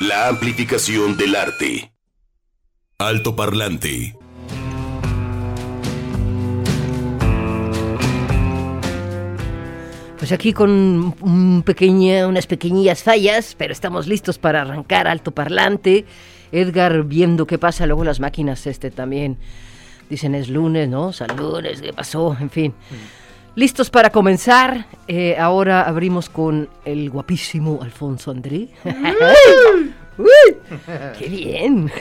La amplificación del arte. Alto parlante. Pues aquí con un pequeña, unas pequeñillas fallas, pero estamos listos para arrancar alto parlante. Edgar viendo qué pasa, luego las máquinas este también dicen es lunes, ¿no? San lunes, ¿qué pasó? En fin. Listos para comenzar. Eh, ahora abrimos con el guapísimo Alfonso André. ¡Qué bien!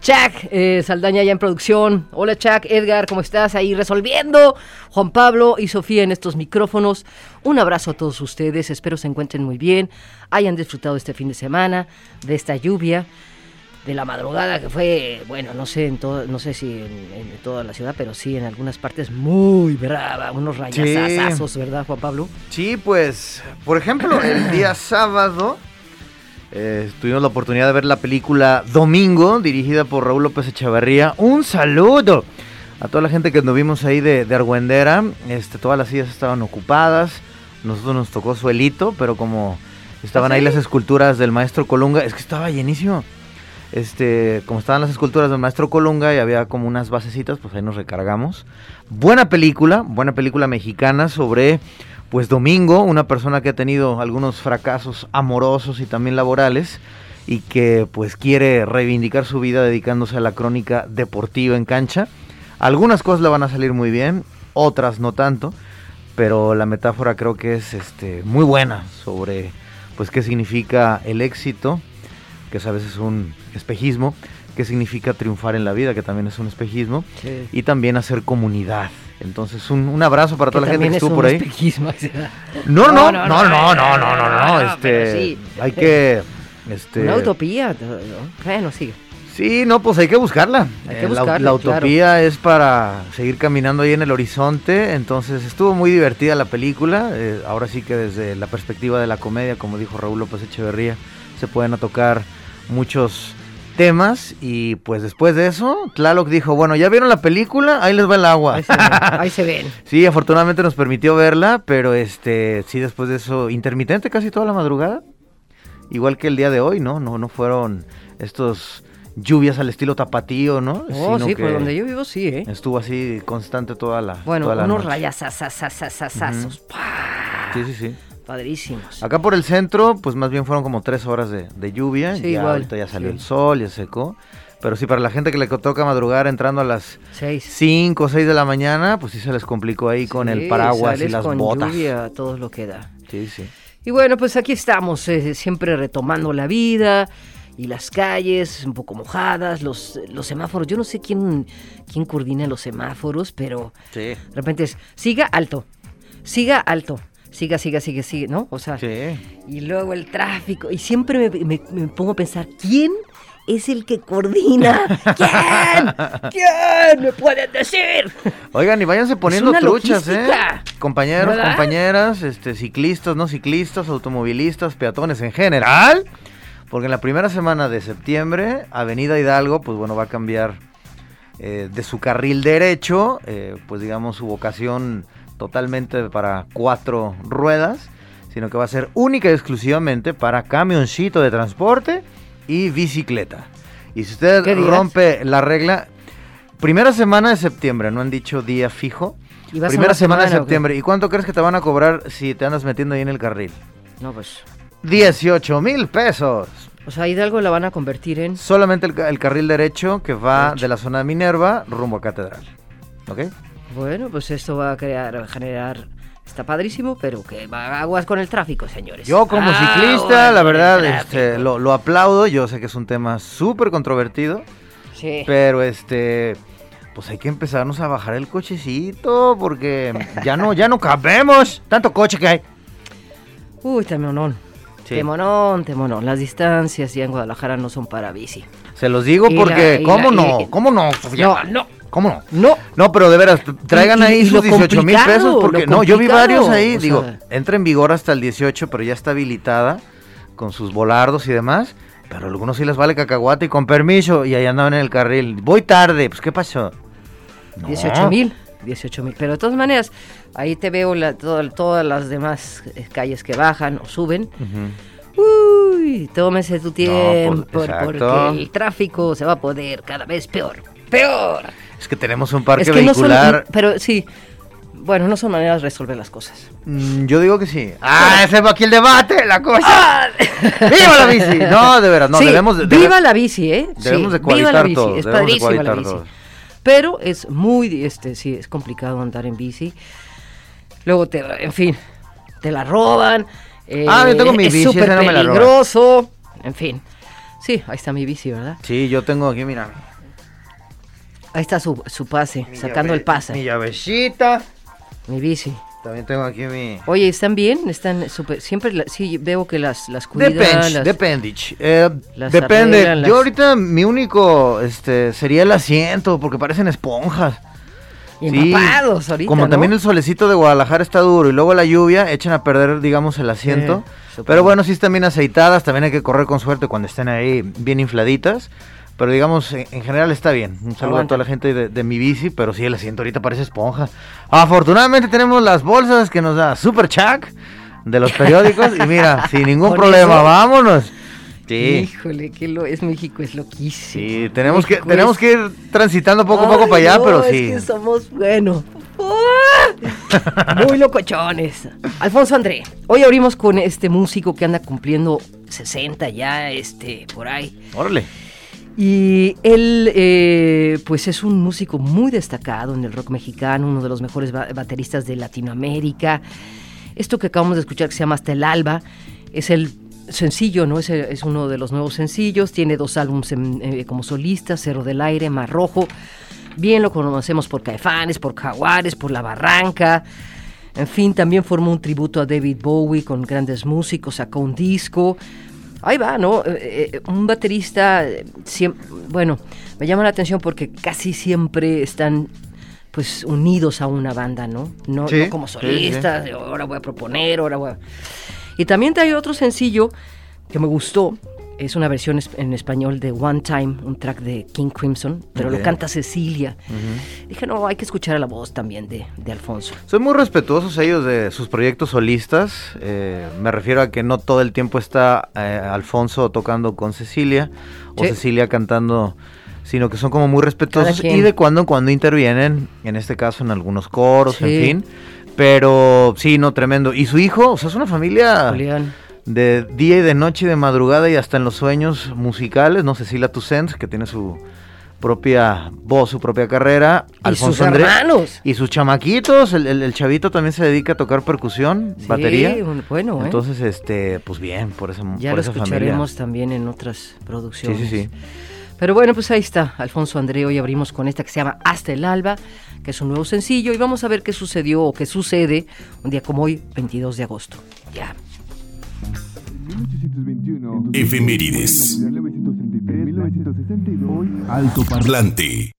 Chuck eh, Saldaña ya en producción. Hola Chuck, Edgar, ¿cómo estás? Ahí resolviendo. Juan Pablo y Sofía en estos micrófonos. Un abrazo a todos ustedes. Espero se encuentren muy bien. Hayan disfrutado este fin de semana de esta lluvia de la madrugada que fue, bueno, no sé en todo, no sé si en, toda la ciudad, pero sí en algunas partes muy brava, unos rayazazos, ¿verdad, Juan Pablo? Sí, pues, por ejemplo, el día sábado eh, tuvimos la oportunidad de ver la película Domingo, dirigida por Raúl López Echeverría. Un saludo a toda la gente que nos vimos ahí de, de Argüendera. Este, todas las sillas estaban ocupadas. Nosotros nos tocó suelito, pero como estaban ahí las esculturas del maestro Colunga, es que estaba llenísimo este, como estaban las esculturas del maestro Colunga y había como unas basecitas, pues ahí nos recargamos. Buena película, buena película mexicana sobre, pues Domingo, una persona que ha tenido algunos fracasos amorosos y también laborales y que pues quiere reivindicar su vida dedicándose a la crónica deportiva en cancha. Algunas cosas le van a salir muy bien, otras no tanto, pero la metáfora creo que es este, muy buena sobre pues qué significa el éxito que a veces es un espejismo, qué significa triunfar en la vida, que también es un espejismo, y también hacer comunidad. Entonces, un, un abrazo para toda la gente que estuvo por ahí. Espejismo, no, no, no, no, no, no, no, no, no, este, hay que, este, una utopía, bueno, sigue. Sí, no, pues hay que buscarla. Hay que buscarla la, utopía es para seguir caminando ahí en el horizonte. Entonces estuvo muy divertida la película. Eh, ahora sí que desde la perspectiva de la comedia, como dijo Raúl López Echeverría, se pueden tocar muchos temas y pues después de eso, Tlaloc dijo, bueno, ¿ya vieron la película? Ahí les va el agua. Ahí se ven. sí, afortunadamente nos permitió verla, pero este, sí, después de eso, intermitente casi toda la madrugada. Igual que el día de hoy, ¿no? No, no fueron estos lluvias al estilo tapatío, ¿no? Oh, sí, por donde yo vivo sí, ¿eh? Estuvo así constante toda la Bueno, toda unos rayas, Sí, sí, sí. Padrísimos. Acá por el centro, pues más bien fueron como tres horas de, lluvia. Sí, ya ahorita ya salió el sol, ya secó. Pero sí, para la gente que le toca madrugar entrando a las 5 o 6 de la mañana, pues sí se les complicó ahí con el paraguas y las con botas. lluvia, todo lo que da. Sí, sí. Y bueno, pues aquí estamos, eh, siempre retomando la vida y las calles un poco mojadas, los, los semáforos. Yo no sé quién, quién coordina los semáforos, pero de repente es, siga alto, siga alto, siga, siga, siga, siga, ¿no? O sea, y luego el tráfico. Y siempre me, pongo a pensar, ¿quién es el que coordina? ¿Quién? ¿Quién? ¿Me pueden decir? Oigan, y váyanse poniendo truchas, ¿eh? Compañeros, compañeras, este, ciclistas, no ciclistas, automovilistas, peatones en general. Porque en la primera semana de septiembre, Avenida Hidalgo, pues bueno, va a cambiar eh, de su carril derecho, eh, pues digamos su vocación totalmente para cuatro ruedas, sino que va a ser única y exclusivamente para camioncito de transporte y bicicleta. Y si usted rompe la regla, primera semana de septiembre, no han dicho día fijo. Primera semana, de septiembre. ¿Y cuánto crees que te van a cobrar si te andas metiendo ahí en el carril? No, pues. 18 mil pesos. O sea, Hidalgo la van a convertir en. Solamente el, carril derecho que va de la zona de Minerva rumbo a Catedral. ¿Ok? Bueno, pues esto va a crear, generar está padrísimo, pero que va aguas con el tráfico, señores. Yo como ciclista, la verdad, este, lo, aplaudo. Yo sé que es un tema súper controvertido. Sí. Pero este, pues hay que empezarnos a bajar el cochecito porque ya no, ya no cabemos. Tanto coche que hay. Uy, temonón. Sí. Temonón, temonón. Las distancias ya en Guadalajara no son para bici. Se los digo porque, ¿cómo no? ¿Cómo no, No, no. ¿Cómo no? No. No, pero de veras, traigan ahí sus 18 mil pesos. Porque no, yo vi varios ahí. digo, entra en vigor hasta el 18, pero ya está habilitada con sus volardos y demás. Pero a algunos sí les vale cacahuate y con permiso. Y ahí andaban en el carril. Voy tarde, pues ¿qué pasó? 18 mil. 18 mil. Pero de todas maneras, ahí te veo la, todas las demás calles que bajan o suben. Uh Uy, tómese tu tiempo, porque el tráfico se va a poder cada vez peor. ¡Peor! Es que tenemos un parque vehicular. pero sí, bueno, no son maneras de resolver las cosas. Mm, yo digo que sí. Ah, ese va aquí el debate, la cosa. Ah. ¡Viva la bici! No, de veras, no, debemos de, Viva la bici, ¿eh? Debemos de viva la bici, es padrísima la bici. Pero es muy, este, sí, es complicado andar en bici. Luego te, en fin, te la roban. ah, yo tengo mi es bici, súper peligroso. En fin. Sí, ahí está mi bici, ¿verdad? Sí, yo tengo aquí, mira. Ahí está su, su pase, sacando el pase. Mi llavecita. Mi bici. También tengo aquí mi... Oye, ¿están bien? Están super... Siempre sí veo que las, las cuidan. Depende, eh, depende. Yo ahorita mi único este sería el asiento, porque parecen esponjas. Y empapados ahorita, Como también el solecito de Guadalajara está duro y luego la lluvia, echan a perder, digamos, el asiento. Pero bueno, sí están bien aceitadas, también hay que correr con suerte cuando estén ahí bien infladitas. Pero digamos, en, general está bien. Un saludo a toda la gente de, mi bici, pero sí, el asiento ahorita parece esponja. Afortunadamente tenemos las bolsas que nos da Super Chuck de los periódicos y mira, sin ningún problema, vámonos. Sí. Híjole, que lo es México, es loquísimo. Sí, tenemos que tenemos que ir transitando poco a poco para allá, pero sí. Es que somos, bueno, muy locochones. Alfonso André, hoy abrimos con este músico que anda cumpliendo 60 ya, este, por ahí. Órale. Y él, eh, pues es un músico muy destacado en el rock mexicano, uno de los mejores bateristas de Latinoamérica. Esto que acabamos de escuchar que se llama Hasta el Alba es el sencillo, ¿no? Es, uno de los nuevos sencillos. Tiene dos álbumes eh, como solista, Cerro del Aire, Mar Rojo. Bien lo conocemos por Caifanes, por Jaguares, por La Barranca. En fin, también formó un tributo a David Bowie con grandes músicos, sacó un disco ahí va, ¿no? Eh, eh, un baterista, bueno, me llama la atención porque casi siempre están pues unidos a una banda, ¿no? No, como solistas, ahora voy a proponer, ahora voy a... Y también hay otro sencillo que me gustó, es una versión en español de One Time, un track de King Crimson, pero lo canta Cecilia. Dije, no, hay que escuchar a la voz también de, Alfonso. Son muy respetuosos ellos de sus proyectos solistas. Eh, me refiero a que no todo el tiempo está eh, Alfonso tocando con Cecilia o Cecilia cantando, sino que son como muy respetuosos y de cuando en cuando intervienen, en este caso en algunos coros, en fin. Pero sí, no, tremendo. Y su hijo, o sea, es una familia de día y de noche y de madrugada y hasta en los sueños musicales, no Cecilia Toussaint, que tiene su propia voz, su propia carrera. Y sus hermanos. Y sus chamaquitos, el, chavito también se dedica a tocar percusión, batería. bueno, ¿eh? Entonces, este, pues bien, por esa Ya lo escucharemos también en otras producciones. Sí, sí, sí. Pero bueno, pues ahí está, Alfonso André. Hoy abrimos con esta que se llama Hasta el Alba, que es un nuevo sencillo, y vamos a ver qué sucedió o qué sucede un día como hoy, 22 de agosto. Ya. Efemérides. Alto Parlante.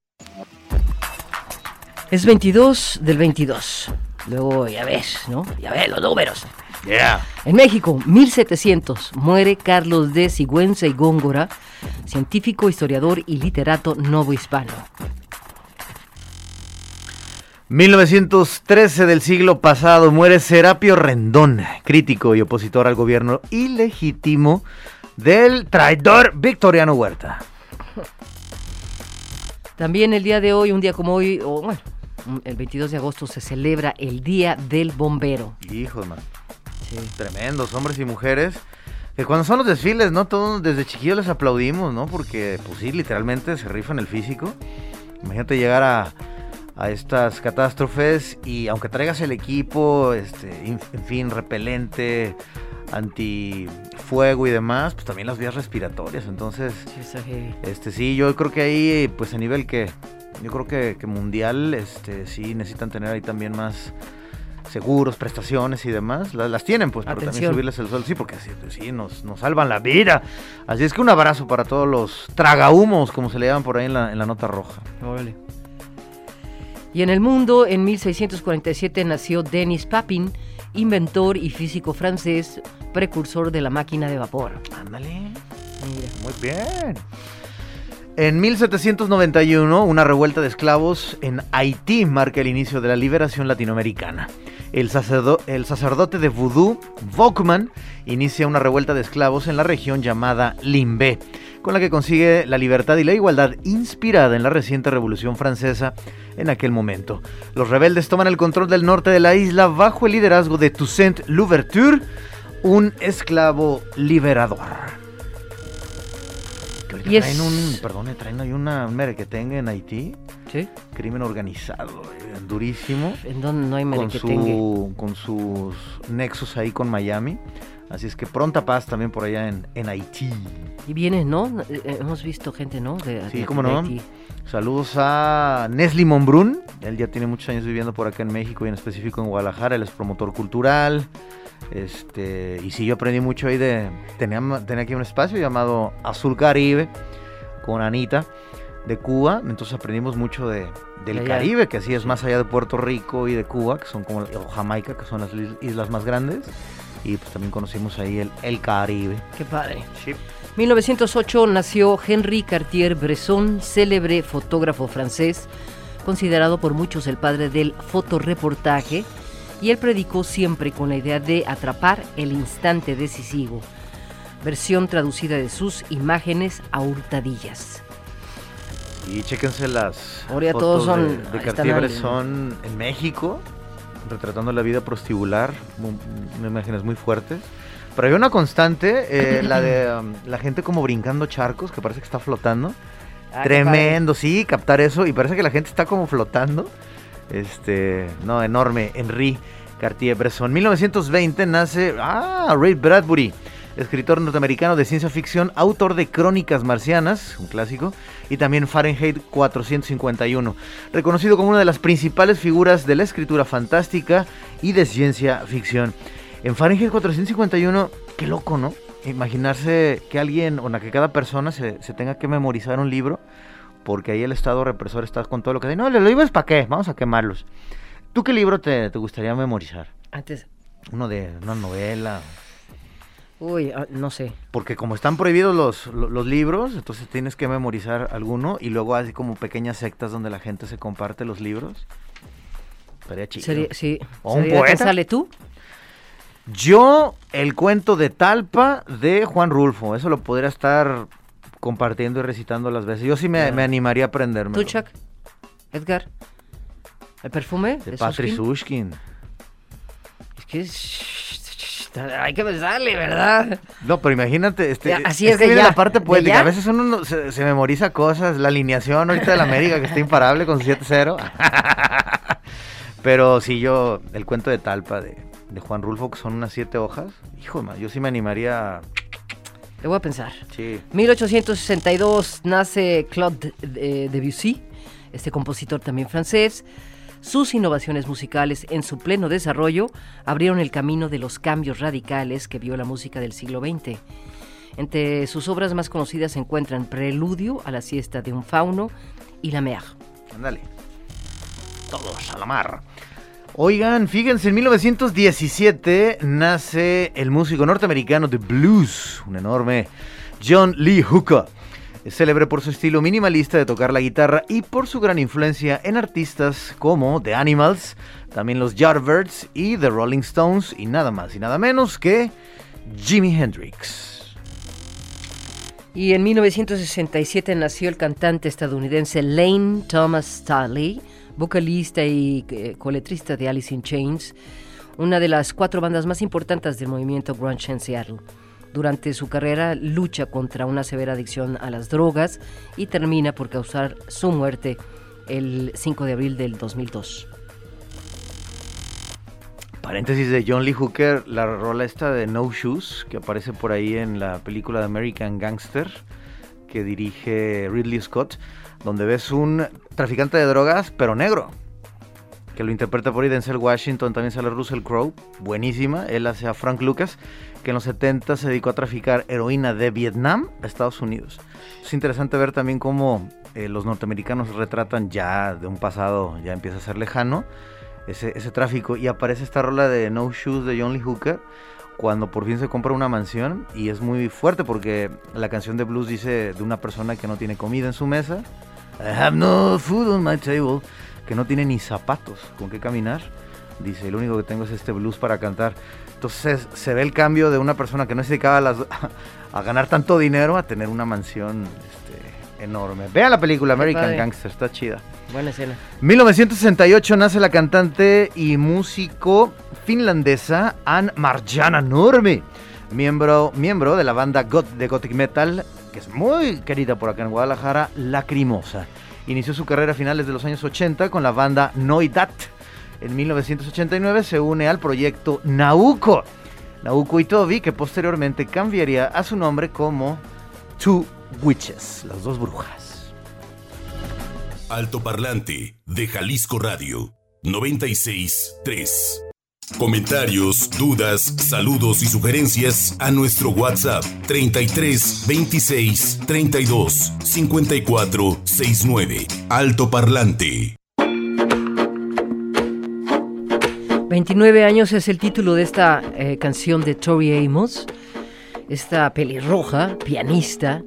Es 22 del 22. Luego ya ves, ¿no? Ya ves los números. Yeah. En México, 1700, muere Carlos de Sigüenza y Góngora, científico, historiador y literato novohispano. 1913 del siglo pasado muere Serapio Rendón, crítico y opositor al gobierno ilegítimo del traidor Victoriano Huerta. También el día de hoy, un día como hoy, bueno, el 22 de agosto se celebra el Día del Bombero. Hijos, man. Sí. Tremendos, hombres y mujeres. Que cuando son los desfiles, ¿no? Todos desde chiquillos les aplaudimos, ¿no? Porque, pues sí, literalmente se rifan el físico. Imagínate llegar a a estas catástrofes y aunque traigas el equipo, este, en fin, repelente, antifuego y demás, pues también las vías respiratorias. Entonces, este sí, yo creo que ahí, pues a nivel que, yo creo que, mundial, este sí necesitan tener ahí también más seguros, prestaciones y demás. Las, tienen, pues, pero también subirles el sueldo, sí, porque así, pues, sí, nos, nos salvan la vida. Así es que un abrazo para todos los tragahumos, como se le llaman por ahí en la, en la nota roja. Órale. Y en el mundo, en 1647 nació Denis Papin, inventor y físico francés, precursor de la máquina de vapor. Ándale. Muy bien. En 1791, una revuelta de esclavos en Haití marca el inicio de la liberación latinoamericana. El, el sacerdote de vudú, Vokman, inicia una revuelta de esclavos en la región llamada Limbe, con la que consigue la libertad y la igualdad inspirada en la reciente Revolución Francesa en aquel momento. Los rebeldes toman el control del norte de la isla bajo el liderazgo de Toussaint Louverture, un esclavo liberador. Y traen un, perdón, traen ahí una, que tenga en Haití. ¿Sí? Crimen organizado, eh, durísimo. ¿En dónde no hay con, su, con sus nexos ahí con Miami. Así es que pronta paz también por allá en, en Haití. Y vienes, ¿no? Eh, hemos visto gente, ¿no? De, sí, cómo no. Saludos a Nesli Monbrun. Él ya tiene muchos años viviendo por acá en México y en específico en Guadalajara. Él es promotor cultural. Este, y sí, yo aprendí mucho ahí de. Tenía, tenía aquí un espacio llamado Azul Caribe con Anita de Cuba. Entonces aprendimos mucho de, del Caribe, que así es más allá de Puerto Rico y de Cuba, que son como Jamaica, que son las islas más grandes. Y pues también conocimos ahí el, el Caribe. Qué padre. Sí. 1908 nació Henri Cartier-Bresson, célebre fotógrafo francés, considerado por muchos el padre del fotoreportaje y él predicó siempre con la idea de atrapar el instante decisivo. Versión traducida de sus imágenes a hurtadillas. Y chéquense las Ahora todos son, de, Cartier son en México, retratando la vida prostibular, imágenes muy fuertes. Pero hay una constante, eh, la de um, la gente como brincando charcos, que parece que está flotando. Ah, Tremendo, sí, captar eso. Y parece que la gente está como flotando. Este, no, enorme, Henry Cartier-Bresson. 1920 nace, ah, Ray Bradbury, escritor norteamericano de ciencia ficción, autor de Crónicas Marcianas, un clásico, y también Fahrenheit 451, reconocido como una de las principales figuras de la escritura fantástica y de ciencia ficción. En Fahrenheit 451, qué loco, ¿no? Imaginarse que alguien, o que cada persona se, se tenga que memorizar un libro porque ahí el Estado represor está con todo lo que dice. No, los libros para qué, vamos a quemarlos. ¿Tú qué libro te, gustaría memorizar? Antes. Uno de una novela. Uy, ah, no sé. Porque como están prohibidos los, los, libros, entonces tienes que memorizar alguno y luego hay como pequeñas sectas donde la gente se comparte los libros. Estaría chido. sí. ¿O un poeta? sale tú? Yo, el cuento de Talpa de Juan Rulfo. Eso lo podría estar compartiendo y recitando las veces. Yo sí me, animaría a aprenderme. ¿Tú, Chuck? Edgar. ¿El perfume? De, Patrick Sushkin. Es que hay que pensarle, ¿verdad? No, pero imagínate, este, así es, que viene la parte poética. A veces uno se, memoriza cosas, la alineación ahorita de la América que está imparable con 7-0. pero si yo, el cuento de Talpa de, Juan Rulfo, que son unas siete hojas, hijo, yo sí me animaría le voy a pensar. Sí. 1862 nace Claude eh, Debussy, este compositor también francés. Sus innovaciones musicales en su pleno desarrollo abrieron el camino de los cambios radicales que vio la música del siglo XX. Entre sus obras más conocidas se encuentran Preludio a la siesta de un fauno y La Mer. Ándale. Todos a la mar. Oigan, fíjense, en 1917 nace el músico norteamericano de blues, un enorme John Lee Hooker. Es célebre por su estilo minimalista de tocar la guitarra y por su gran influencia en artistas como The Animals, también los Yardbirds y The Rolling Stones y nada más y nada menos que Jimi Hendrix. Y en 1967 nació el cantante estadounidense Lane Thomas Staley vocalista y eh, coletrista de Alice in Chains, una de las cuatro bandas más importantes del movimiento grunge en Seattle. Durante su carrera lucha contra una severa adicción a las drogas y termina por causar su muerte el 5 de abril del 2002. Paréntesis de John Lee Hooker, la rola esta de No Shoes, que aparece por ahí en la película American Gangster, que dirige Ridley Scott donde ves un traficante de drogas, pero negro, que lo interpreta por ahí Denzel Washington, también sale Russell Crowe, buenísima, él hace a Frank Lucas, que en los 70 se dedicó a traficar heroína de Vietnam a Estados Unidos. Es interesante ver también cómo eh, los norteamericanos retratan ya de un pasado, ya empieza a ser lejano, ese, ese tráfico, y aparece esta rola de No Shoes de John Lee Hooker, cuando por fin se compra una mansión y es muy fuerte porque la canción de blues dice de una persona que no tiene comida en su mesa, I have no food on my table, que no tiene ni zapatos con qué caminar, dice, el único que tengo es este blues para cantar. Entonces se ve el cambio de una persona que no se dedicaba a, ganar tanto dinero a tener una mansión este, enorme. Vean la película American Gangster, está chida. Buena escena. 1968 nace la cantante y músico finlandesa Ann Marjana Nurmi, miembro, miembro de la banda de gothic metal, que es muy querida por acá en Guadalajara, Lacrimosa. Inició su carrera a finales de los años 80 con la banda Noidat. En 1989 se une al proyecto Nauko. Nauko Toby, que posteriormente cambiaría a su nombre como Two Witches, las dos brujas. Alto Parlante de Jalisco Radio 963. Comentarios, dudas, saludos y sugerencias a nuestro WhatsApp 33 26 32 54 69. Alto Parlante. 29 años es el título de esta eh, canción de Tori Amos, esta pelirroja, pianista,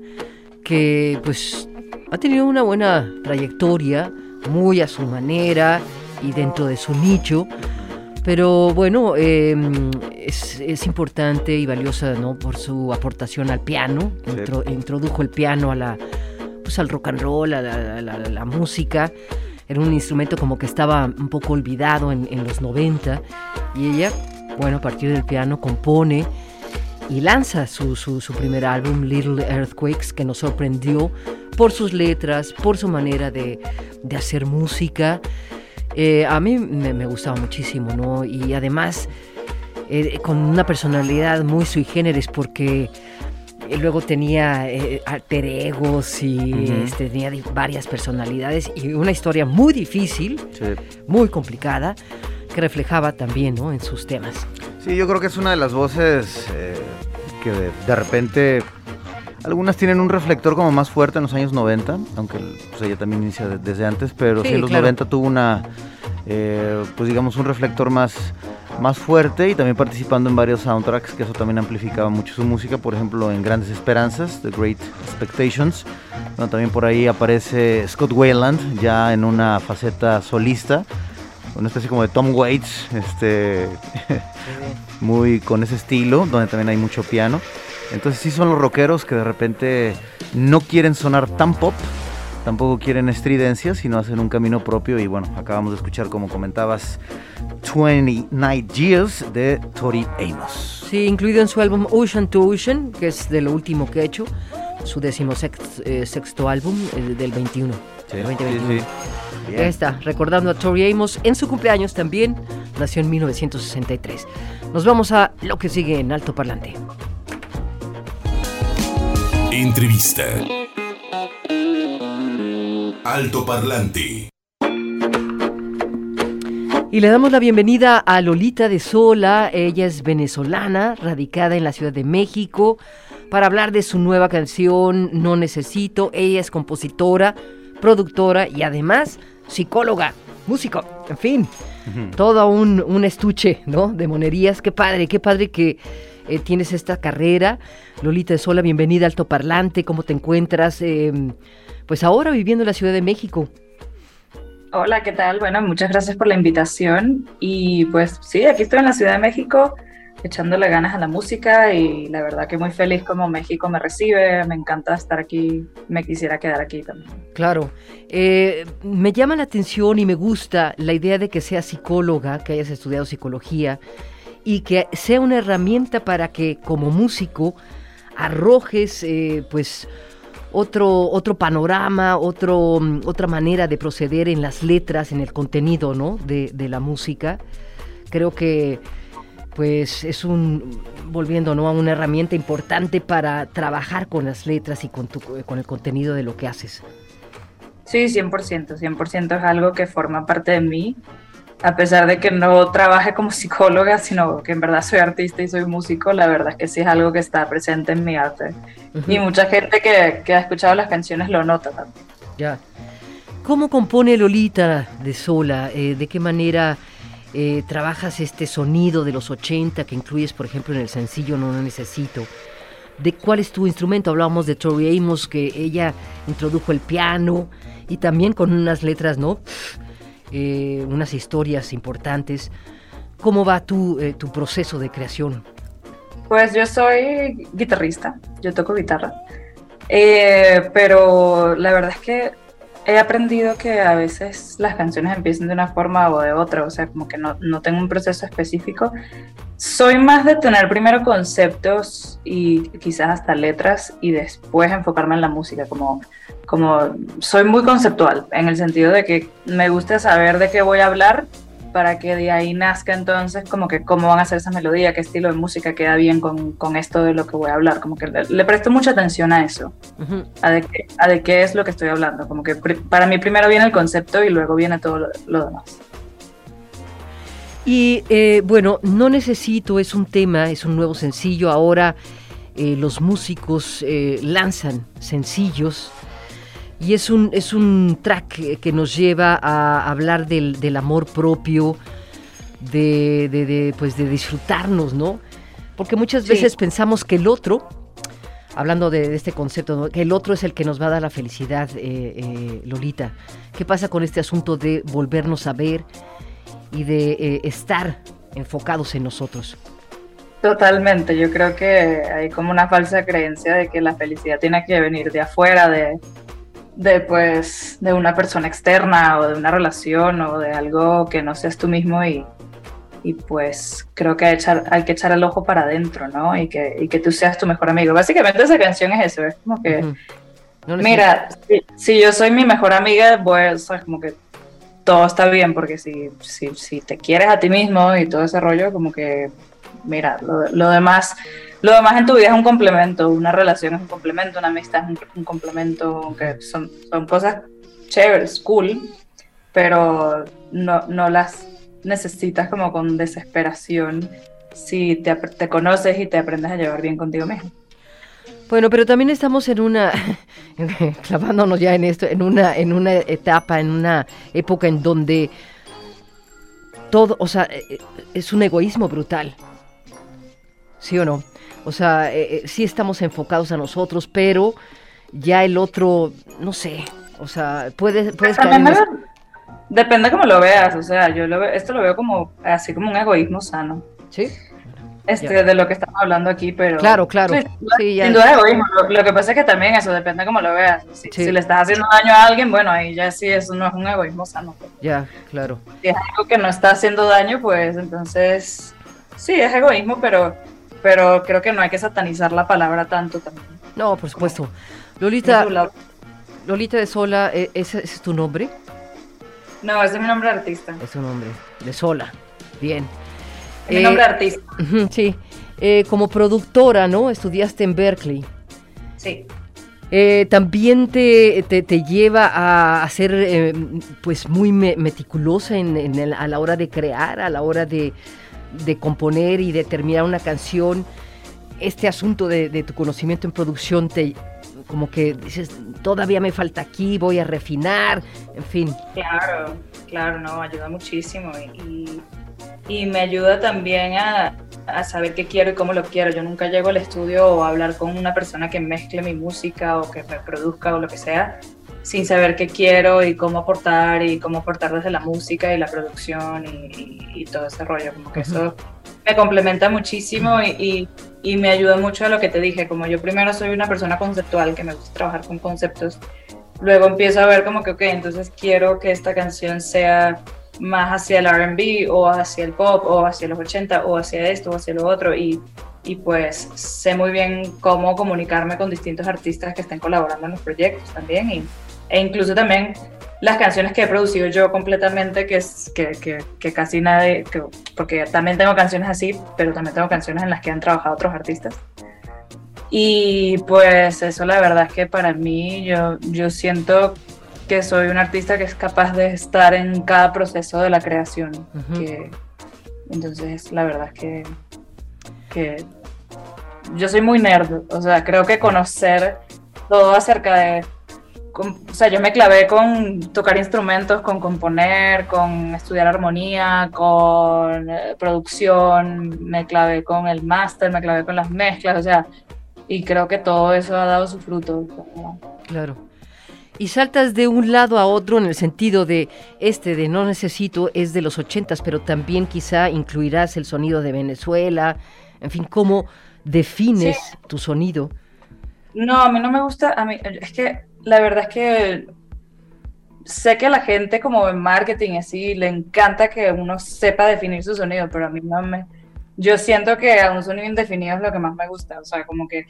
que pues ha tenido una buena trayectoria, muy a su manera y dentro de su nicho pero bueno, em, es, importante y valiosa ¿no? por su aportación al piano. introdujo el piano a la, pues, al rock and roll, a la, música. Era un instrumento como que estaba un poco olvidado en, los 90. Y ella, bueno, a partir del piano compone y lanza su, su, primer álbum, Little Earthquakes, que nos sorprendió por sus letras, por su manera de, de hacer música. Eh, a mí me, gustaba muchísimo, ¿no? Y además eh, con una personalidad muy sui generis porque luego tenía alter egos y este, tenía varias personalidades y una historia muy difícil, muy complicada, que reflejaba también ¿no? en sus temas. Sí, yo creo que es una de las voces que de, repente algunas tienen un reflector como más fuerte en los años 90, aunque pues, ella también inicia desde antes, pero sí, en los 90 tuvo una, eh, pues digamos, un reflector más, más fuerte y también participando en varios soundtracks, que eso también amplificaba mucho su música, por ejemplo en Grandes Esperanzas, The Great Expectations. también por ahí aparece Scott Wayland, ya en una faceta solista, una especie como de Tom Waits, este, muy con ese estilo, donde también hay mucho piano. Entonces sí son los rockeros que de repente no quieren sonar tan pop, tampoco quieren estridencias, sino hacen un camino propio. Y bueno, acabamos de escuchar, como comentabas, 29 Years de Tori Amos. Sí, incluido en su álbum Ocean to Ocean, que es de lo último que ha hecho, su decimosexto eh, sexto álbum del 21. Sí, 2021. Sí, sí. está, recordando a Tori Amos en su cumpleaños también, nació en 1963. Nos vamos a lo que sigue en Alto Parlante. Entrevista. Alto Parlante. Y le damos la bienvenida a Lolita de Sola. Ella es venezolana, radicada en la Ciudad de México, para hablar de su nueva canción No Necesito. Ella es compositora, productora y además psicóloga, músico, en fin, todo un, estuche ¿no? de monerías. Qué padre, qué padre que eh, tienes esta carrera. Lolita de Sola, bienvenida al Parlante. ¿Cómo te encuentras? Em, pues ahora viviendo en la Ciudad de México. Hola, ¿qué tal? Bueno, muchas gracias por la invitación. Y pues sí, aquí estoy en la Ciudad de México echándole ganas a la música y la verdad que muy feliz como México me recibe, me encanta estar aquí, me quisiera quedar aquí también. Claro, eh, me llama la atención y me gusta la idea de que seas psicóloga, que hayas estudiado psicología y que sea una herramienta para que como músico arrojes eh, pues otro, otro panorama, otro, otra manera de proceder en las letras, en el contenido ¿no? de, de la música. Creo que pues es un, volviendo ¿no? a una herramienta importante para trabajar con las letras y con, tu, con el contenido de lo que haces. Sí, 100%, 100% es algo que forma parte de mí a pesar de que no trabaje como psicóloga, sino que en verdad soy artista y soy músico, la verdad es que sí es algo que está presente en mi arte. Y mucha gente que, ha escuchado las canciones lo nota también. Ya. ¿Cómo compone Lolita de sola? Eh, ¿De qué manera eh, trabajas este sonido de los 80 que incluyes, por ejemplo, en el sencillo No, no Necesito? ¿De cuál es tu instrumento? Hablábamos de Tori Amos, que ella introdujo el piano y también con unas letras, ¿no? Eh, unas historias importantes. ¿Cómo va tu, eh, tu proceso de creación? Pues yo soy guitarrista, yo toco guitarra, eh, pero la verdad es que he aprendido que a veces las canciones empiezan de una forma o de otra, o sea, como que no, no tengo un proceso específico. Soy más de tener primero conceptos y quizás hasta letras y después enfocarme en la música, como, como soy muy conceptual, en el sentido de que me gusta saber de qué voy a hablar para que de ahí nazca entonces como que cómo van a hacer esa melodía, qué estilo de música queda bien con, con esto de lo que voy a hablar, como que le, presto mucha atención a eso, a, de qué, a de qué es lo que estoy hablando, como que para mí primero viene el concepto y luego viene todo lo, demás. Y eh, bueno, No Necesito es un tema, es un nuevo sencillo, ahora eh, los músicos eh, lanzan sencillos y es un, es un track que nos lleva a hablar del, del amor propio, de, de, pues de disfrutarnos, ¿no? Porque muchas veces pensamos que el otro, hablando de, este concepto, que el otro es el que nos va a dar la felicidad, eh, eh, Lolita. ¿Qué pasa con este asunto de volvernos a ver y de eh, estar enfocados en nosotros? Totalmente, yo creo que hay como una falsa creencia de que la felicidad tiene que venir de afuera, de, de pues de una persona externa o de una relación o de algo que no seas tú mismo y, y pues creo que hay, echar, hay que echar el ojo para adentro, ¿no? Y que, y que tú seas tu mejor amigo. Básicamente esa canción es eso, es como que, mira, si, yo soy mi mejor amiga, pues, o como que todo está bien, porque si, si, si te quieres a ti mismo y todo ese rollo, como que, mira, lo, lo demás lo demás en tu vida es un complemento, una relación es un complemento, una amistad es un, complemento, aunque son, son cosas chéveres, cool, pero no, no las necesitas como con desesperación si te, te conoces y te aprendes a llevar bien contigo mismo. Bueno, pero también estamos en una, clavándonos ya en esto, en una, en una etapa, en una época en donde todo, o sea, e, e, es un egoísmo brutal. ¿Sí o no? O sea, eh, eh, sí estamos enfocados a nosotros, pero ya el otro, no sé, o sea, puedes, puedes caer Depende cómo lo veas, o sea, yo lo esto lo veo como así como un egoísmo sano. Sí. Este, de lo que estamos hablando aquí, pero... Claro, claro. Sí, sin duda egoísmo. Lo, que pasa es que también eso depende cómo lo veas. Si, le estás haciendo daño a alguien, bueno, ahí ya sí, eso no es un egoísmo sano. Ya, claro. Si es algo que no está haciendo daño, pues entonces sí, es egoísmo, pero pero creo que no hay que satanizar la palabra tanto también. No, por supuesto. Lolita, Lolita de Sola, ¿e-, ¿ese, es tu nombre? No, ese es mi nombre de artista. Es tu nombre, de Sola. Bien. mi nombre de eh, artista. Sí. Eh, como productora, ¿no? Estudiaste en Berkeley. Sí. Eh, también te, te, lleva a, ser pues muy meticulosa en, a la hora de crear, a la hora de, de componer y de terminar una canción, este asunto de, tu conocimiento en producción te como que dices, todavía me falta aquí, voy a refinar, en fin. Claro, claro, no, ayuda muchísimo y, me ayuda también a, a, saber qué quiero y cómo lo quiero. Yo nunca llego al estudio o a hablar con una persona que mezcle mi música o que me produzca o lo que sea sin saber qué quiero y cómo aportar y cómo aportar desde la música y la producción y, todo ese rollo. Como que eso me complementa muchísimo y, y, me ayuda mucho a lo que te dije. Como yo primero soy una persona conceptual que me gusta trabajar con conceptos, luego empiezo a ver como que, ok, entonces quiero que esta canción sea más hacia el RB o hacia el pop o hacia los 80 o hacia esto o hacia lo otro y, y pues sé muy bien cómo comunicarme con distintos artistas que estén colaborando en los proyectos también y, e incluso también las canciones que he producido yo completamente, que, es, que, que, que casi nadie, porque también tengo canciones así, pero también tengo canciones en las que han trabajado otros artistas. Y pues eso la verdad es que para mí yo, yo siento que soy un artista que es capaz de estar en cada proceso de la creación. que, entonces la verdad es que, que yo soy muy nerd, o sea, creo que conocer todo acerca de o sea, yo me clavé con tocar instrumentos, con componer, con estudiar armonía, con eh, producción, me clavé con el máster, me clavé con las mezclas, o sea, y creo que todo eso ha dado su fruto. Claro. Y saltas de un lado a otro en el sentido de este de no necesito es de los ochentas, pero también quizá incluirás el sonido de Venezuela. En fin, ¿cómo defines tu sonido? No, a mí no me gusta, a mí es que la verdad es que sé que la gente como en marketing así le encanta que uno sepa definir su sonido, pero a mí no me... Yo siento que a un sonido indefinido es lo que más me gusta, o sea, como que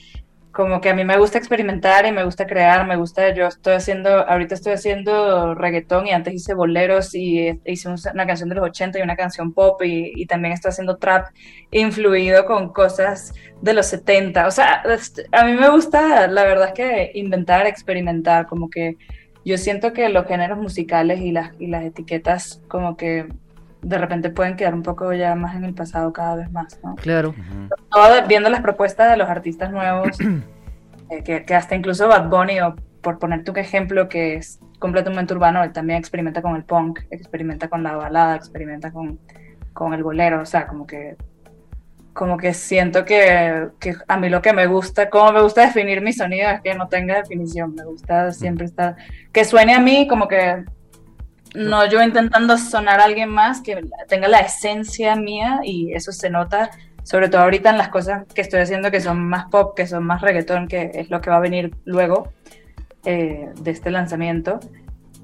como que a mí me gusta experimentar y me gusta crear, me gusta, yo estoy haciendo, ahorita estoy haciendo reggaetón y antes hice boleros y hice una canción de los 80 y una canción pop y, y también estoy haciendo trap influido con cosas de los 70. O sea, a mí me gusta, la verdad es que inventar, experimentar, como que yo siento que los géneros musicales y las, y las etiquetas como que de repente pueden quedar un poco ya más en el pasado cada vez más, ¿no? Claro. viendo las propuestas de los artistas nuevos, eh, que, que, hasta incluso Bad Bunny, o por ponerte un ejemplo que es completamente urbano, él también experimenta con el punk, experimenta con la balada, experimenta con, con el bolero, o sea, como que como que siento que, que, a mí lo que me gusta, como me gusta definir mi sonido es que no tenga definición, me gusta siempre estar, que suene a mí como que no yo intentando sonar a alguien más que tenga la esencia mía y eso se nota sobre todo ahorita en las cosas que estoy haciendo que son más pop, que son más reggaetón, que es lo que va a venir luego eh, de este lanzamiento.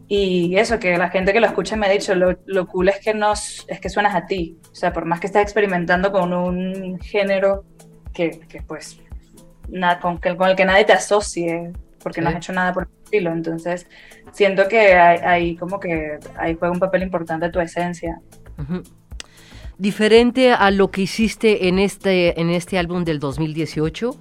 Y eso, que la gente que lo escucha me ha dicho, lo, lo cool es que, nos, es que suenas a ti. O sea, por más que estés experimentando con un género que, que pues, nada, con, con el que nadie te asocie, porque no has hecho nada por el estilo. Entonces, siento que ahí como que ahí juega un papel importante tu esencia. Diferente a lo que hiciste en este, en este álbum del 2018.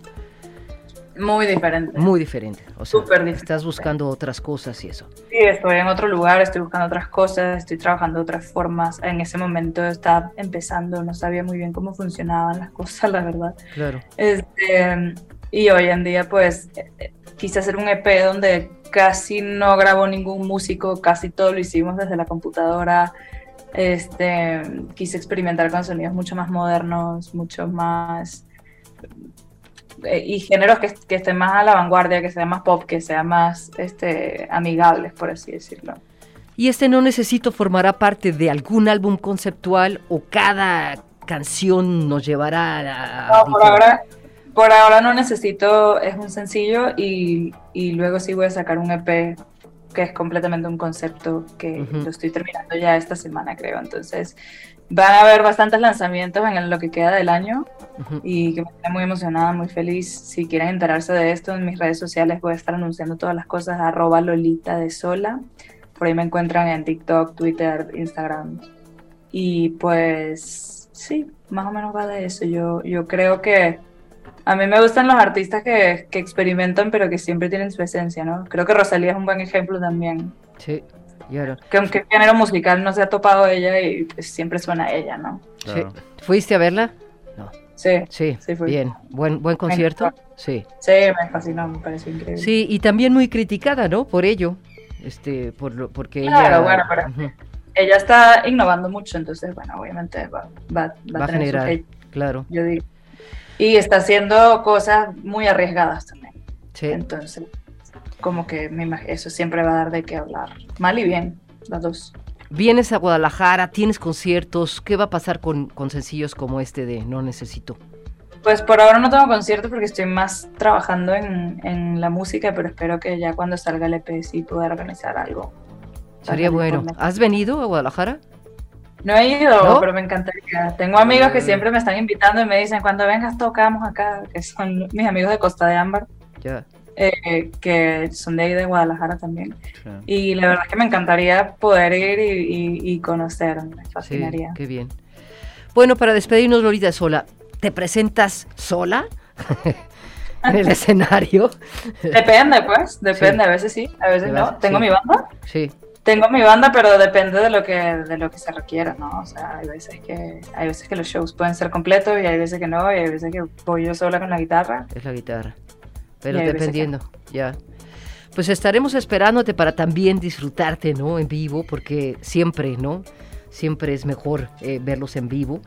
Muy diferente. Muy diferente. O sea, estás buscando otras cosas y eso. Sí, estoy en otro lugar, estoy buscando otras cosas, estoy trabajando de otras formas. En ese momento estaba empezando, no sabía muy bien cómo funcionaban las cosas, la verdad. Claro. Este, y hoy en día, pues, quise hacer un EP donde casi no grabó ningún músico, casi todo lo hicimos desde la computadora. Este, quise experimentar con sonidos mucho más modernos, mucho más eh, y géneros que, que, estén más a la vanguardia, que sea más pop, que sean más este, amigables, por así decirlo. ¿Y este no necesito formará parte de algún álbum conceptual o cada canción nos llevará a... No, por ahora, por ahora no necesito, es un sencillo y, y, luego sí voy a sacar un EP que es completamente un concepto que lo estoy terminando ya esta semana, creo. Entonces, van a haber bastantes lanzamientos en lo que queda del año y que me estoy muy emocionada, muy feliz. Si quieren enterarse de esto, en mis redes sociales voy a estar anunciando todas las cosas, arroba Lolita de Sola. Por ahí me encuentran en TikTok, Twitter, Instagram. Y pues sí, más o menos va de eso. Yo, yo creo que a mí me gustan los artistas que, que, experimentan, pero que siempre tienen su esencia, ¿no? Creo que Rosalía es un buen ejemplo también. Sí, claro. Que aunque género musical no se ha topado ella y pues, siempre suena a ella, ¿no? Sí. ¿Fuiste a verla? No. Sí, sí, sí bien. Buen, buen concierto. Sí. Sí, me fascinó, me pareció increíble. Sí, y también muy criticada, ¿no? Por ello, este, por lo, porque claro, ella... bueno, pero ella está innovando mucho, entonces, bueno, obviamente va, va, va, va a generar, claro. Yo digo. Y está haciendo cosas muy arriesgadas también. Sí. Entonces, como que me eso siempre va a dar de qué hablar. Mal y bien, las dos. Vienes a Guadalajara, tienes conciertos. ¿Qué va a pasar con, con sencillos como este de No Necesito? Pues por ahora no tengo conciertos porque estoy más trabajando en, en, la música, pero espero que ya cuando salga el EP sí pueda organizar algo. Sería bueno. ¿Has venido a Guadalajara? No he ido, pero me encantaría. Tengo amigos que siempre me están invitando y me dicen, cuando vengas tocamos acá, que son mis amigos de Costa de Ámbar. Ya. Eh, que son de ahí de Guadalajara también. Y la verdad es que me encantaría poder ir y, y, conocer, me fascinaría. Sí, qué bien. Bueno, para despedirnos, Lolita Sola, ¿te presentas sola? en el escenario. Depende, pues, depende, a veces sí, a veces no. Tengo mi banda. Sí. Tengo mi banda, pero depende de lo que de lo que se requiera, ¿no? O sea, hay veces que hay veces que los shows pueden ser completos y hay veces que no, y hay veces que voy yo sola con la guitarra. Es la guitarra. Pero dependiendo, ya. Pues estaremos esperándote para también disfrutarte, ¿no? En vivo, porque siempre, ¿no? Siempre es mejor eh, verlos en vivo.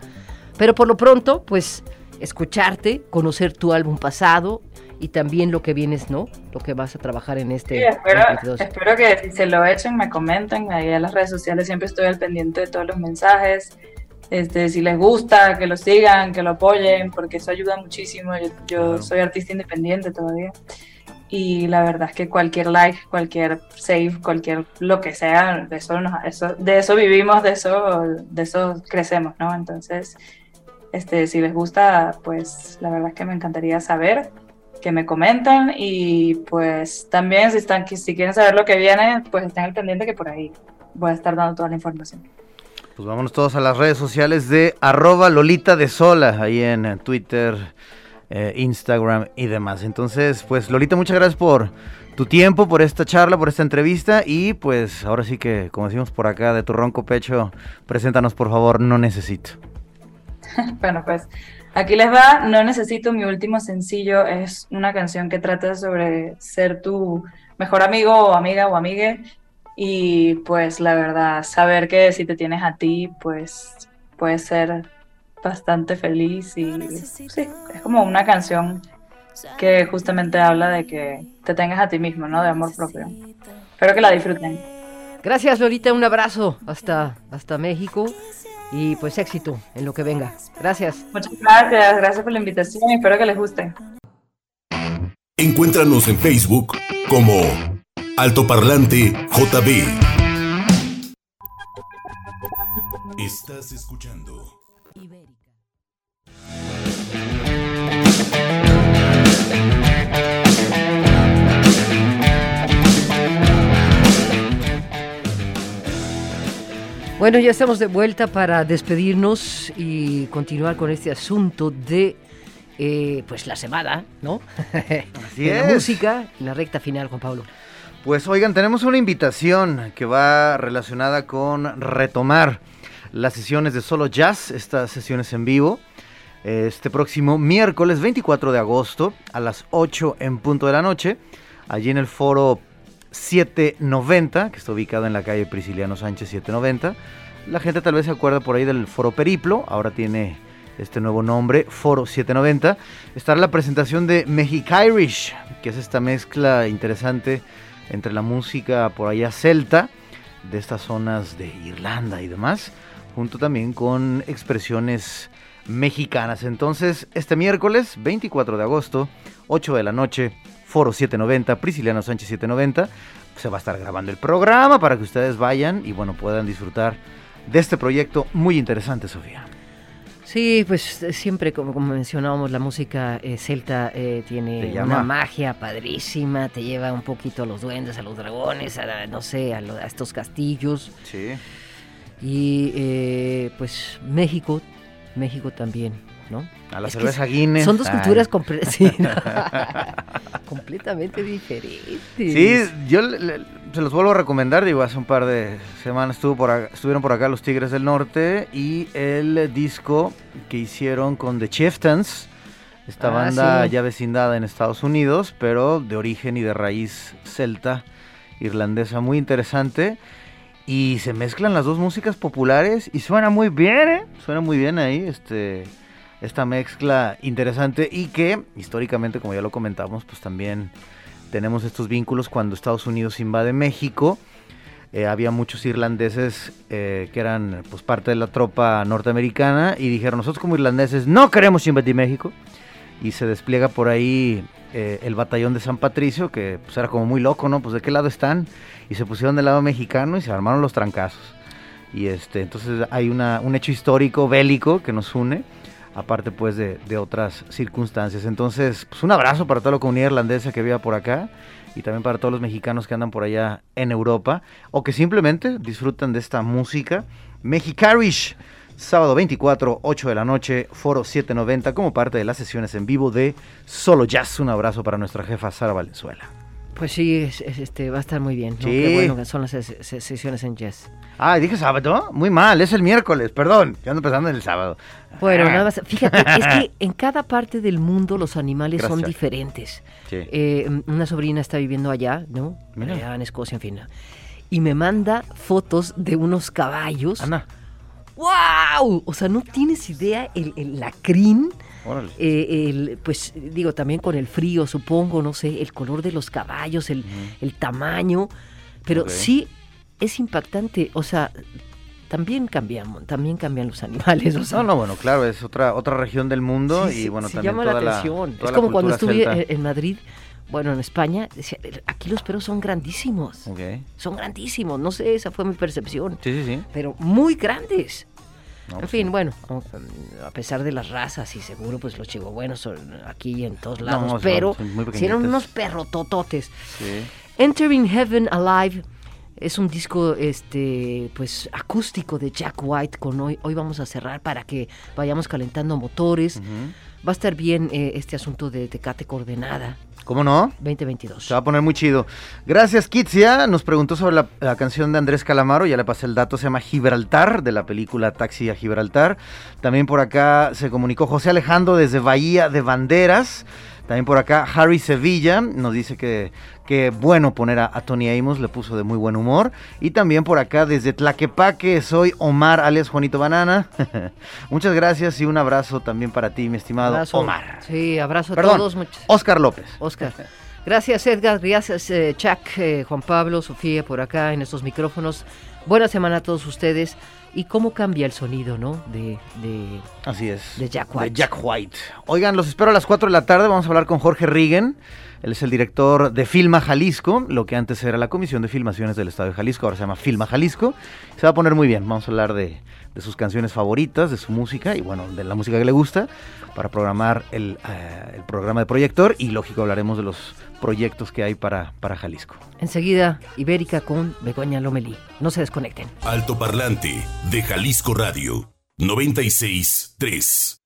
Pero por lo pronto, pues escucharte, conocer tu álbum pasado y también lo que vienes, ¿no? Lo que vas a trabajar en este. Sí, espero, espero que si se lo echen, me comenten. Ahí en las redes sociales siempre estoy al pendiente de todos los mensajes. Este, si les gusta, que lo sigan, que lo apoyen, porque eso ayuda muchísimo. Yo, soy artista independiente todavía. Y la verdad es que cualquier like, cualquier save, cualquier lo que sea, de eso, eso, de eso vivimos, de eso, de eso crecemos, ¿no? Entonces, este, si les gusta, pues la verdad es que me encantaría saber que me comenten y pues también si están si quieren saber lo que viene, pues estén al pendiente que por ahí voy a estar dando toda la información. Pues vámonos todos a las redes sociales de arroba Lolita de Sola, ahí en Twitter, eh, Instagram y demás. Entonces, pues Lolita, muchas gracias por tu tiempo, por esta charla, por esta entrevista y pues ahora sí que, como decimos por acá, de tu ronco pecho, preséntanos por favor, no necesito. bueno, pues aquí les va, no necesito mi último sencillo, es una canción que trata sobre ser tu mejor amigo o amiga o amigue y pues la verdad, saber que si te tienes a ti, pues puedes ser bastante feliz y sí, es como una canción que justamente habla de que te tengas a ti mismo, ¿no? De amor propio. Espero que la disfruten. Gracias, Lorita, un abrazo hasta, hasta México y pues éxito en lo que venga. Gracias. Muchas gracias, gracias por la invitación y espero que les guste. Encuéntranos en Facebook como Altoparlante JB. Estás escuchando Bueno, ya estamos de vuelta para despedirnos y continuar con este asunto de eh, pues la semana, ¿no? Así de la música, la recta final, Juan Pablo. Pues oigan, tenemos una invitación que va relacionada con retomar las sesiones de solo jazz, estas sesiones en vivo, este próximo miércoles 24 de agosto a las 8 en punto de la noche, allí en el foro 790, que está ubicado en la calle Prisciliano Sánchez 790. La gente tal vez se acuerda por ahí del Foro Periplo, ahora tiene este nuevo nombre, Foro 790. Estará la presentación de Mexic Irish, que es esta mezcla interesante entre la música por allá celta, de estas zonas de Irlanda y demás, junto también con expresiones mexicanas. Entonces, este miércoles 24 de agosto, 8 de la noche, Foro 790, Prisciliano Sánchez 790. Se va a estar grabando el programa para que ustedes vayan y bueno, puedan disfrutar de este proyecto muy interesante, Sofía. Sí, pues siempre, como, mencionábamos, la música eh, celta eh, tiene una magia padrísima, te lleva un poquito a los duendes, a los dragones, a, no sé, a, a estos castillos. Sí. Y eh, pues México, México también ¿no? A la cerveza Guinness. Son dos culturas completamente diferentes. Sí, yo se los vuelvo a recomendar, digo, hace un par de semanas estuvo por estuvieron por acá los Tigres del Norte y el disco que hicieron con The Chieftains, esta ah, banda ya vecindada en Estados Unidos, pero de origen y de raíz celta, irlandesa, muy interesante. Y se mezclan las dos músicas populares y suena muy bien, ¿eh? Suena muy bien ahí, este esta mezcla interesante y que históricamente, como ya lo comentamos, pues también tenemos estos vínculos cuando Estados Unidos invade México. Eh, había muchos irlandeses eh, que eran pues parte de la tropa norteamericana y dijeron nosotros como irlandeses no queremos invadir México y se despliega por ahí eh, el batallón de San Patricio que pues era como muy loco no pues de qué lado están y se pusieron del lado mexicano y se armaron los trancazos. Y este entonces hay una, un hecho histórico bélico que nos une aparte pues de, otras circunstancias. Entonces, pues un abrazo para toda la comunidad irlandesa que viva por acá y también para todos los mexicanos que andan por allá en Europa o que simplemente disfrutan de esta música. Mexicarish, sábado 24, 8 de la noche, foro 790, como parte de las sesiones en vivo de Solo Jazz. Un abrazo para nuestra jefa Sara Valenzuela. Pues sí, este, va a estar muy bien. Qué bueno que son las sesiones en jazz. Ah, dije sábado. Muy mal, es el miércoles, perdón. Ya ando pensando en el sábado. Bueno, ah. nada más. Fíjate, es que en cada parte del mundo los animales son diferentes. Eh, una sobrina está viviendo allá, ¿no? Allá en Escocia, en fin. Y me manda fotos de unos caballos. Ana. ¡Wow! O sea, no tienes idea el, crin Eh, pues digo, también con el frío, supongo, no sé, el color de los caballos, el, el tamaño, pero sí es impactante, o sea, también cambian, también cambian los animales. O no, no, bueno, claro, es otra otra región del mundo y bueno, también llama la atención. es como cuando estuve en Madrid, bueno, en España, decía, aquí los perros son grandísimos. Son grandísimos, no sé, esa fue mi percepción. Sí, sí, sí. Pero muy grandes. En pues fin, bueno, a pesar de las razas y seguro pues los chihuahuanos son aquí en todos lados, pero si eran unos perrotototes. Sí. Entering Heaven Alive es un disco este pues acústico de Jack White con hoy hoy vamos a cerrar para que vayamos calentando motores. Va a estar bien eh, este asunto de Tecate Coordenada. ¿Cómo no? 2022. Se va a poner muy chido. Gracias, Kitsia. Nos preguntó sobre la, la, canción de Andrés Calamaro. Ya le pasé el dato. Se llama Gibraltar, de la película Taxi a Gibraltar. También por acá se comunicó José Alejandro desde Bahía de Banderas. También por acá Harry Sevilla nos dice que, que bueno poner a, Tony Amos, le puso de muy buen humor. Y también por acá desde Tlaquepaque soy Omar alias Juanito Banana. Muchas gracias y un abrazo también para ti, mi estimado Omar. Sí, abrazo a todos. Oscar López. Oscar. Gracias Edgar, gracias eh, Chuck, eh, Juan Pablo, Sofía por acá en estos micrófonos. Buena semana a todos ustedes y cómo cambia el sonido, ¿no? De, de, Así es. De Jack White. De Jack White. Oigan, los espero a las 4 de la tarde. Vamos a hablar con Jorge Rigen. Él es el director de Filma Jalisco, lo que antes era la Comisión de Filmaciones del Estado de Jalisco, ahora se llama Filma Jalisco. Se va a poner muy bien. Vamos a hablar de, de sus canciones favoritas, de su música y bueno, de la música que le gusta para programar el, eh, el programa de proyector y lógico hablaremos de los proyectos que hay para, para Jalisco. Enseguida, Ibérica con Begoña Lomelí. No se desconecten. Alto Parlante de Jalisco Radio 96 3.